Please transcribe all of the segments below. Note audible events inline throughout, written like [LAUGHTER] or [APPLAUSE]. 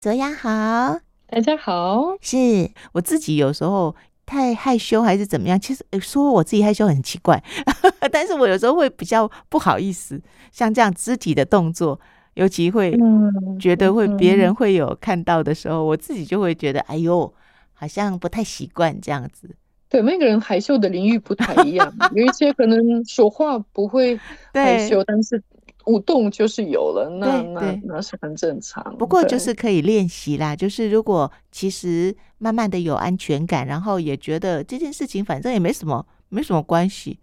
卓雅好，大家好。是我自己有时候太害羞还是怎么样？其实说我自己害羞很奇怪，[LAUGHS] 但是我有时候会比较不好意思，像这样肢体的动作，尤其会觉得会别人会有看到的时候，我自己就会觉得哎呦，好像不太习惯这样子。对，每个人害羞的领域不太一样，[LAUGHS] 有一些可能说话不会害羞，但是。舞动就是有了，那那那是很正常。不过就是可以练习啦，就是如果其实慢慢的有安全感，然后也觉得这件事情反正也没什么，没什么关系。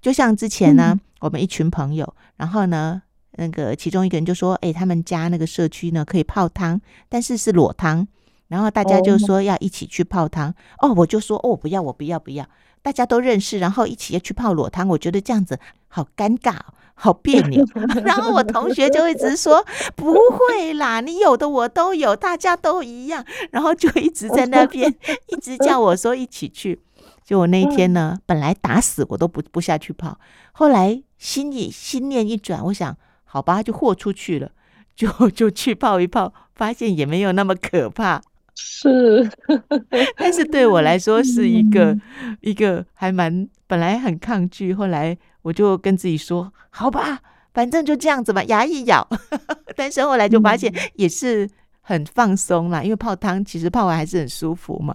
就像之前呢，嗯、我们一群朋友，然后呢，那个其中一个人就说：“哎、欸，他们家那个社区呢可以泡汤，但是是裸汤。”然后大家就说要一起去泡汤。哦，哦，我就说：“哦，不要，我不要，不要。”大家都认识，然后一起要去泡裸汤，我觉得这样子好尴尬。好别扭，[LAUGHS] 然后我同学就一直说不会啦，你有的我都有，大家都一样，然后就一直在那边一直叫我说一起去。就我那一天呢，本来打死我都不不下去泡，后来心里心念一转，我想好吧，就豁出去了，就就去泡一泡，发现也没有那么可怕。是，[LAUGHS] 但是对我来说是一个一个还蛮本来很抗拒，后来。我就跟自己说：“好吧，反正就这样子吧，牙一咬。[LAUGHS] ”但是后来就发现也是很放松啦，因为泡汤其实泡完还是很舒服嘛，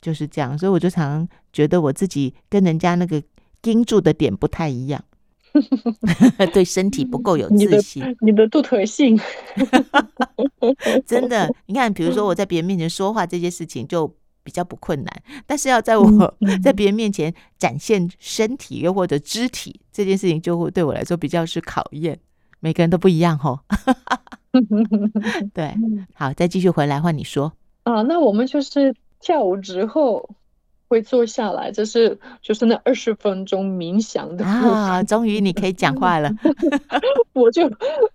就是这样。所以我就常常觉得我自己跟人家那个盯住的点不太一样，[LAUGHS] 对身体不够有自信。你的，独特性，[LAUGHS] 真的，你看，比如说我在别人面前说话这些事情就。比较不困难，但是要在我在别人面前展现身体又或者肢体这件事情，就会对我来说比较是考验。每个人都不一样吼。[LAUGHS] 对，好，再继续回来换你说啊。那我们就是跳舞之后会坐下来，就是就是那二十分钟冥想的啊。终于你可以讲话了，[LAUGHS] 我就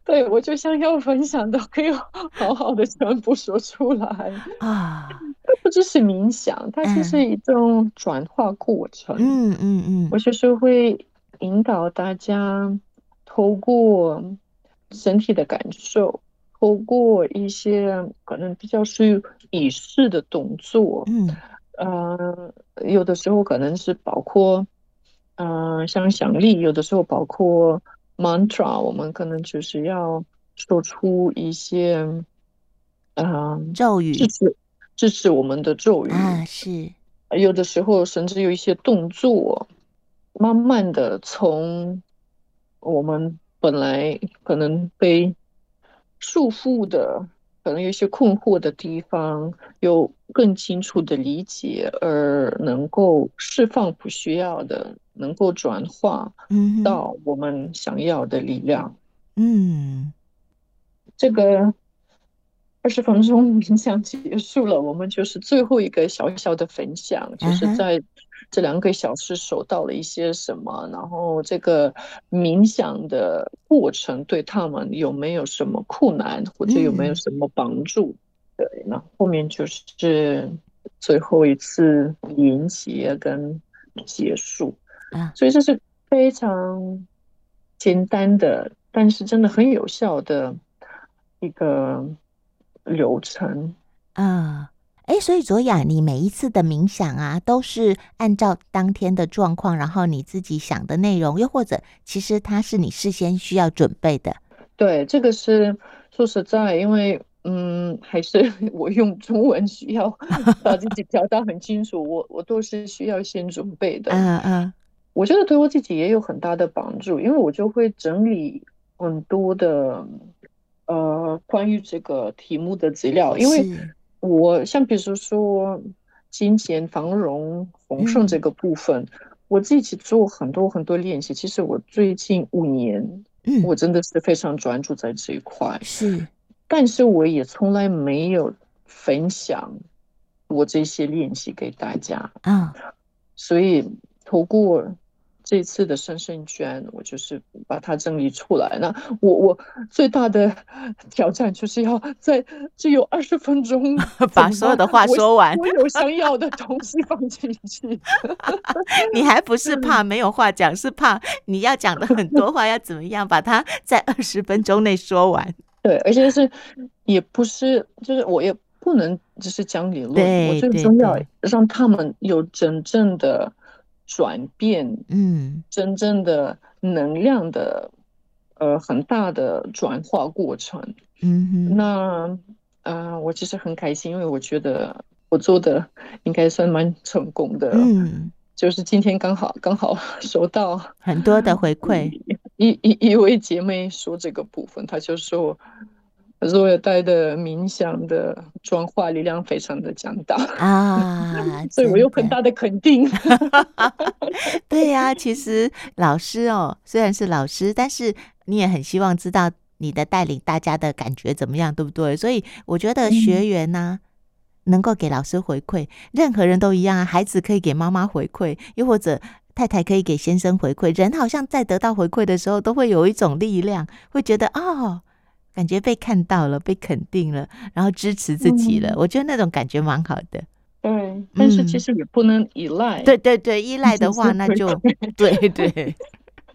对我就想要分享的，可以好好的全部说出来啊。[LAUGHS] 不只是冥想，它就是一种转化过程。嗯嗯嗯，我就是会引导大家透过身体的感受，透过一些可能比较属于仪式的动作。嗯，呃，有的时候可能是包括，嗯、像，想象力；有的时候包括 mantra，我们可能就是要说出一些，嗯、呃，咒语。支持我们的咒语啊，是有的时候甚至有一些动作，慢慢的从我们本来可能被束缚的，可能有一些困惑的地方，有更清楚的理解，而能够释放不需要的，能够转化到我们想要的力量。嗯，这个。二十分钟冥想结束了，我们就是最后一个小小的分享，就是在这两个小时守到了一些什么，然后这个冥想的过程对他们有没有什么困难，或者有没有什么帮助？对，那后面就是最后一次连接跟结束，啊所以这是非常简单的，但是真的很有效的一个。流程啊，哎、嗯，所以卓雅，你每一次的冥想啊，都是按照当天的状况，然后你自己想的内容，又或者其实它是你事先需要准备的。对，这个是说实在，因为嗯，还是 [LAUGHS] 我用中文需要把自己表达很清楚，我我都是需要先准备的。嗯嗯，我觉得对我自己也有很大的帮助，因为我就会整理很多的。呃，关于这个题目的资料，因为我像比如说金钱繁荣丰盛这个部分，嗯，我自己做很多很多练习。其实我最近五年，嗯，我真的是非常专注在这一块。是，但是我也从来没有分享我这些练习给大家啊，所以透过。这次的生生圈，我就是把它整理出来。那我我最大的 [LAUGHS] 挑战就是要在只有二十分钟 [LAUGHS] 把所有的话说完，我有想要的东西放进去。[LAUGHS] 你还不是怕没有话讲，是怕你要讲的很多话要怎么样把它在二十分钟内说完？对，而且是也不是，就是我也不能只是讲理论，我最重要让他们有真正的转变，嗯，真正的能量的呃很大的转化过程。嗯哼，那呃，我其实很开心，因为我觉得我做的应该算蛮成功的。嗯，就是今天刚好刚好 [LAUGHS] 收到很多的回馈。一一一位姐妹说这个部分，她就说，若尔带的冥想的转化力量非常的强大啊，[LAUGHS] 所以我有很大的肯定。[LAUGHS] 对呀、啊，其实老师哦，虽然是老师，但是你也很希望知道你的带领大家的感觉怎么样，对不对？所以我觉得学员呢、啊，嗯、能够给老师回馈，任何人都一样啊，孩子可以给妈妈回馈，又或者。太太可以给先生回馈，人好像在得到回馈的时候，都会有一种力量，会觉得哦，感觉被看到了，被肯定了，然后支持自己了。嗯、我觉得那种感觉蛮好的。对，但是其实也不能依赖。嗯、对对对，依赖的话，那就对对，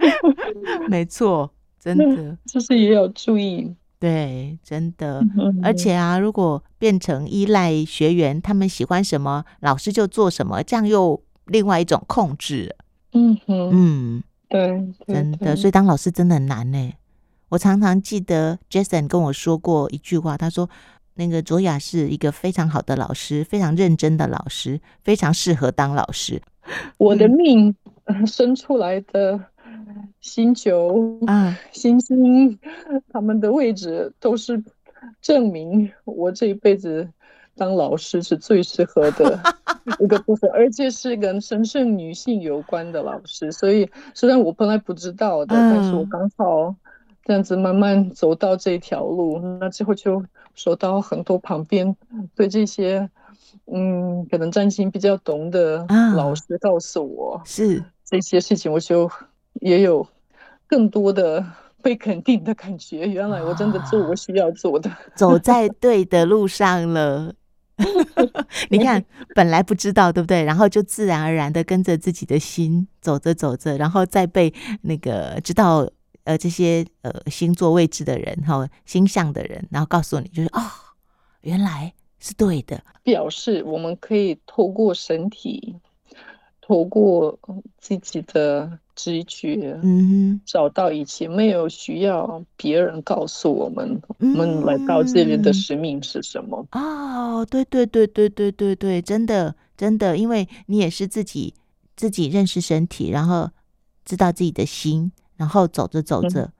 [LAUGHS] 没错，真的，就是也有注意。对，真的，而且啊，如果变成依赖学员，他们喜欢什么，老师就做什么，这样又另外一种控制。嗯哼，嗯，对，对真的，所以当老师真的很难呢。我常常记得 Jason 跟我说过一句话，他说：“那个卓雅是一个非常好的老师，非常认真的老师，非常适合当老师。”我的命 [LAUGHS] 生出来的星球啊，星星，他们的位置都是证明我这一辈子。当老师是最适合的 [LAUGHS] 一个部分，而且是跟神圣女性有关的老师。所以虽然我本来不知道的，但是我刚好这样子慢慢走到这条路，那之后就收到很多旁边对这些嗯可能占星比较懂的老师告诉我，是这些事情，我就也有更多的被肯定的感觉。原来我真的做我需要做的，走在对的路上了。[LAUGHS] 你看，本来不知道，对不对？然后就自然而然的跟着自己的心走着走着，然后再被那个知道呃这些呃星座位置的人哈星象的人，然后告诉你，就是哦，原来是对的，表示我们可以透过身体，透过自己的。直觉，嗯，找到以前没有需要别人告诉我们，嗯、我们来到这里的使命是什么？哦，对对对对对对对，真的真的，因为你也是自己自己认识身体，然后知道自己的心，然后走着走着，嗯、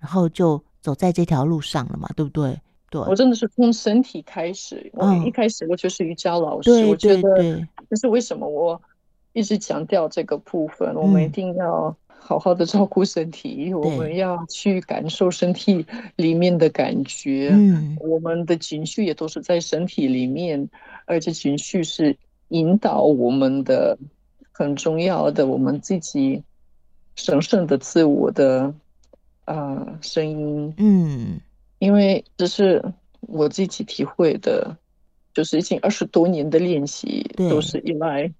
然后就走在这条路上了嘛，对不对？对，我真的是从身体开始，我一开始我就是瑜伽老师，哦、我觉得这是为什么我。一直强调这个部分，我们一定要好好的照顾身体，嗯、我们要去感受身体里面的感觉。嗯，我们的情绪也都是在身体里面，而且情绪是引导我们的很重要的，我们自己神圣的自我的呃声音。嗯，因为这是我自己体会的，就是已经二十多年的练习，都是依赖。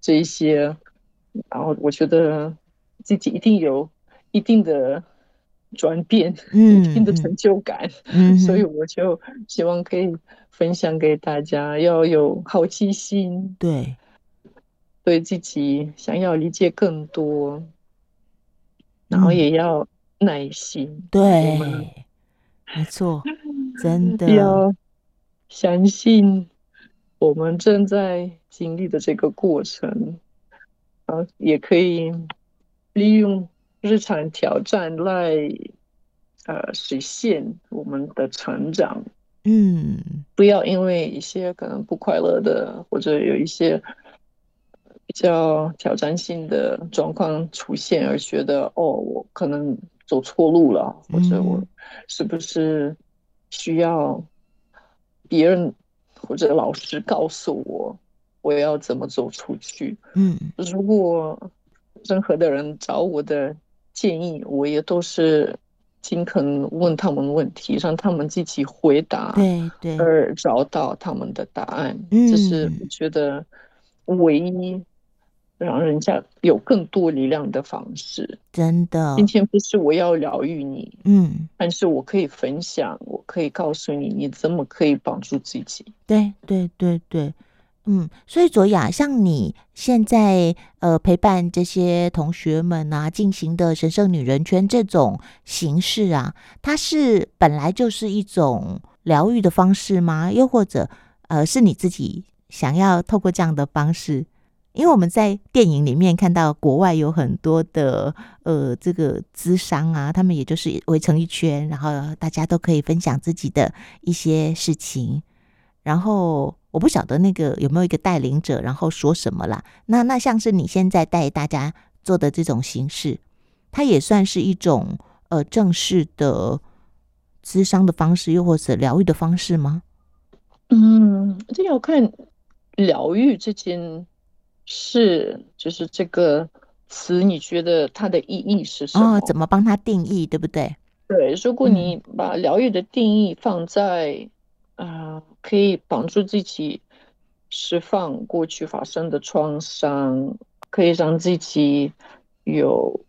这一些，然后我觉得自己一定有一定的转变，嗯，一定的成就感，嗯，所以我就希望可以分享给大家，要有好奇心，对，对自己想要理解更多，然后也要耐心，嗯、对，没错，[LAUGHS] 真的要相信我们正在。经历的这个过程，啊，也可以利用日常挑战来，呃，实现我们的成长。嗯，不要因为一些可能不快乐的，或者有一些比较挑战性的状况出现，而觉得哦，我可能走错路了，或者我是不是需要别人或者老师告诉我。我要怎么走出去？嗯，如果任何的人找我的建议，我也都是尽可能问他们问题，让他们自己回答，对对，而找到他们的答案。嗯，这是我觉得唯一让人家有更多力量的方式。真的，今天不是我要疗愈你，嗯，但是我可以分享，我可以告诉你，你怎么可以帮助自己。对对对对，嗯，所以卓雅，像你现在呃陪伴这些同学们啊进行的神圣女人圈这种形式啊，它是本来就是一种疗愈的方式吗？又或者呃是你自己想要透过这样的方式？因为我们在电影里面看到国外有很多的呃这个咨商啊，他们也就是围成一圈，然后大家都可以分享自己的一些事情。然后我不晓得那个有没有一个带领者，然后说什么啦。那那像是你现在带大家做的这种形式，它也算是一种呃正式的咨商的方式，又或者疗愈的方式吗？嗯，这要看疗愈这件。是，就是这个词，你觉得它的意义是什么？哦，怎么帮它定义，对不对？对，如果你把疗愈的定义放在，啊、可以帮助自己释放过去发生的创伤，可以让自己有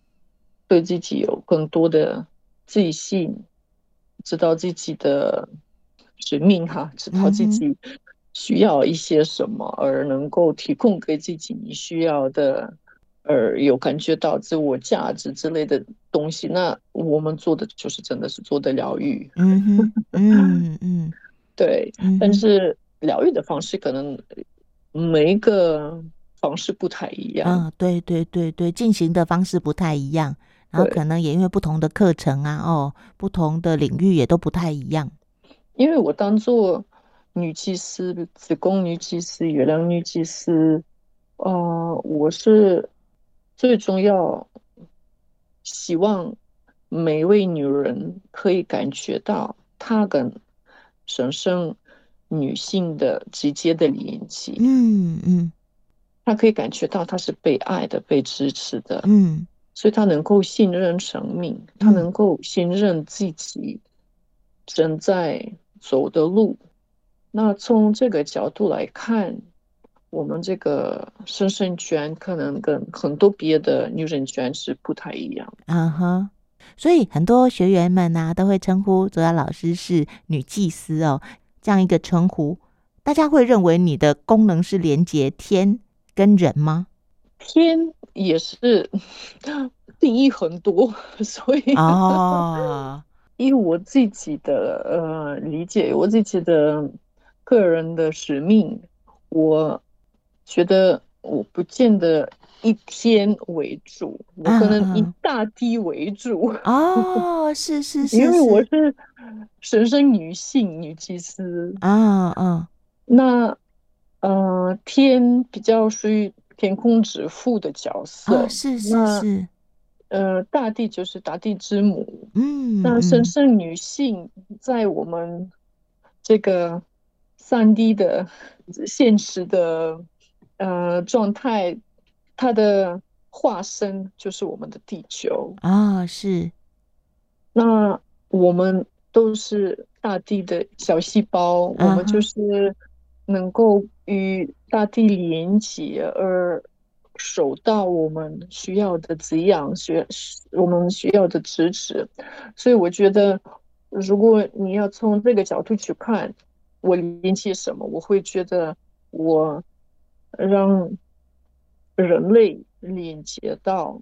对自己有更多的自信，知道自己的使命哈，知道自己、嗯。需要一些什么，而能够提供给自己你需要的，而有感觉到自我价值之类的东西，那我们做的就是真的是做的疗愈。嗯嗯 [LAUGHS] 嗯，对。但是疗愈的方式可能每一个方式不太一样。嗯，对对对对，进行的方式不太一样，然后可能也因为不同的课程啊，哦，不同的领域也都不太一样。因为我当做。女祭司、子宫女祭司、月亮女祭司，呃，我是最重要，希望每一位女人可以感觉到她跟神圣女性的直接的联系。嗯嗯，她可以感觉到她是被爱的、被支持的。嗯，所以她能够信任生命，她能够信任自己正在走的路。那从这个角度来看，我们这个神圣圈可能跟很多别的女人圈是不太一样。嗯哼，所以很多学员们呢、啊、都会称呼卓雅老师是女祭司哦，这样一个称呼，大家会认为你的功能是连接天跟人吗？天也是 [LAUGHS] 定义很多，[LAUGHS] 所以哦，[LAUGHS] 以我自己的呃理解，我自己的。个人的使命，我觉得我不见得一天为主，我可能以大地为主。哦，是是 [LAUGHS] 是，因为我是神圣女性女祭司啊啊。那呃，天比较属于天空之父的角色，是是是。呃，大地就是大地之母。嗯，那神圣女性在我们这个。三 D 的现实的呃状态，它的化身就是我们的地球啊、哦，是。那我们都是大地的小细胞，啊、我们就是能够与大地连接，而收到我们需要的滋养，需我们需要的支持。所以我觉得，如果你要从这个角度去看。我连接什么？我会觉得我让人类连接到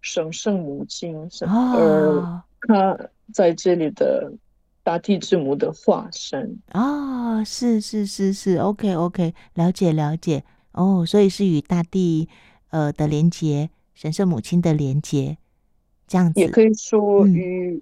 神圣母亲，而他在这里的大地之母的化身。啊，是是是是，OK OK，了解了解。哦，所以是与大地呃的连接，神圣母亲的连接，这样子也可以说与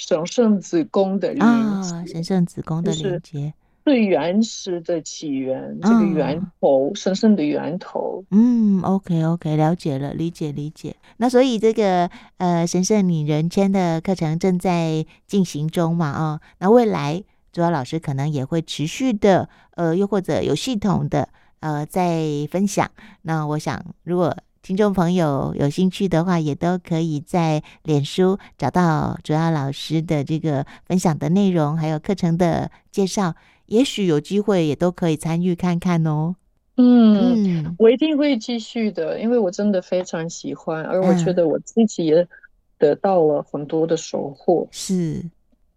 神圣子宫的连接，啊，神圣子宫的连接。最原始的起源，这个源头，神圣的源头。嗯，OK OK，了解了，理解理解。那所以这个呃神圣女人圈的课程正在进行中嘛？哦，那未来主要老师可能也会持续的呃，又或者有系统的呃在分享。那我想，如果听众朋友有兴趣的话，也都可以在脸书找到主要老师的这个分享的内容，还有课程的介绍。也许有机会也都可以参与看看哦。嗯，嗯，我一定会继续的，因为我真的非常喜欢，而我觉得我自己也得到了很多的收获。是，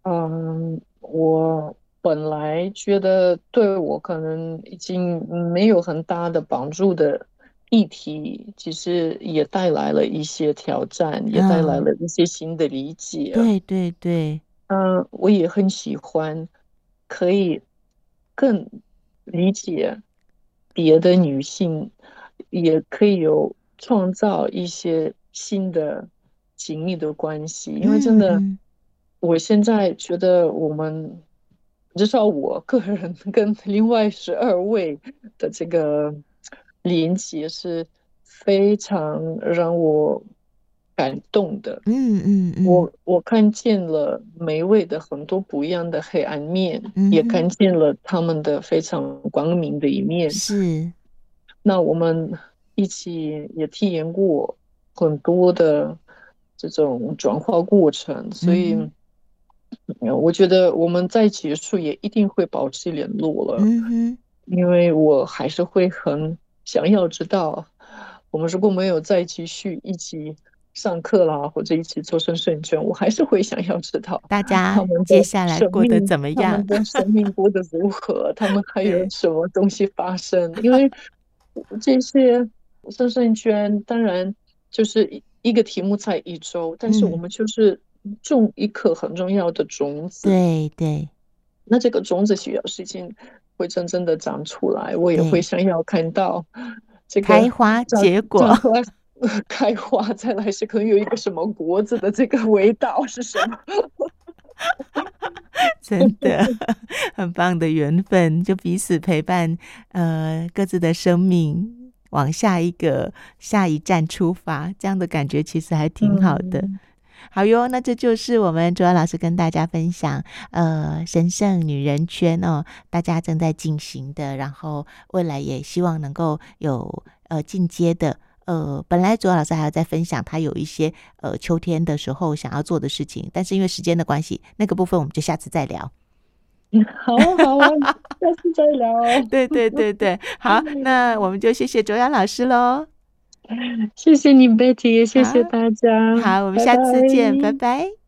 嗯，我本来觉得对我可能已经没有很大的帮助的议题，其实也带来了一些挑战，也带来了一些新的理解。嗯、对对对，嗯，我也很喜欢，可以更理解。别的女性也可以有创造一些新的紧密的关系，因为真的，我现在觉得我们至少我个人跟另外十二位的这个连接是非常让我感动的。嗯嗯嗯，我我看见了每一位的很多不一样的黑暗面，也看见了他们的非常光明的一面。是，那我们一起也体验过很多的这种转化过程，所以我觉得我们在结束也一定会保持联络了。因为我还是会很想要知道，我们如果没有再继续一起。上课啦，或者一起做生生圈，我还是会想要知道大家接下来过得怎么样，他们的 [LAUGHS] 生命过得如何，他们还有什么东西发生？因为这些生生圈当然就是一个题目才一周，但是我们就是种一颗很重要的种子。对对，那这个种子需要时间会真正的长出来，我也会想要看到 [LAUGHS] 这个开花结果。[LAUGHS] 开花，再来是可能有一个什么果子的这个味道是什么？[LAUGHS] 真的很棒的缘分，就彼此陪伴，呃，各自的生命往下一个下一站出发，这样的感觉其实还挺好的。嗯、好哟，那这就是我们卓雅老师跟大家分享，呃，神圣女人圈哦，大家正在进行的，然后未来也希望能够有呃进阶的。呃，本来卓老师还要再分享他有一些呃秋天的时候想要做的事情，但是因为时间的关系，那个部分我们就下次再聊。[LAUGHS] 好啊，好啊，下次再聊。[LAUGHS] 对对对对，好，[LAUGHS] 那我们就谢谢卓雅老师喽。谢谢你，Betty，谢谢大家。好，我们下次见，拜拜。拜拜。